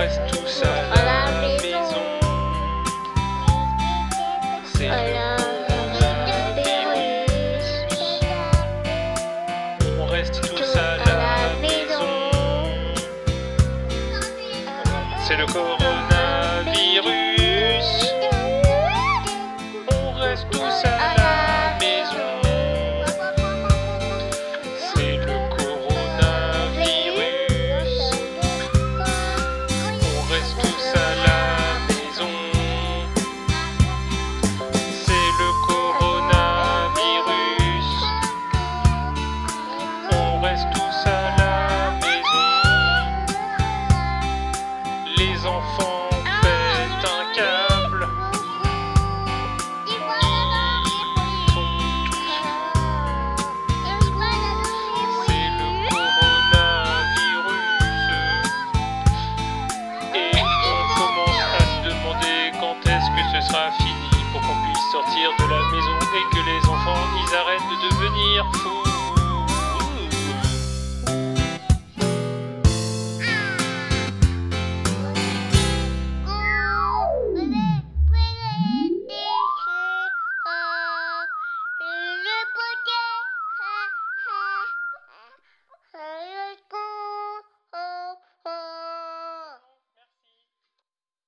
reste tout seul à la maison. C'est le virus. On reste tout seul à la maison. C'est le coronavirus. ce sera fini pour qu'on puisse sortir de la maison et que les enfants ils arrêtent de devenir fous.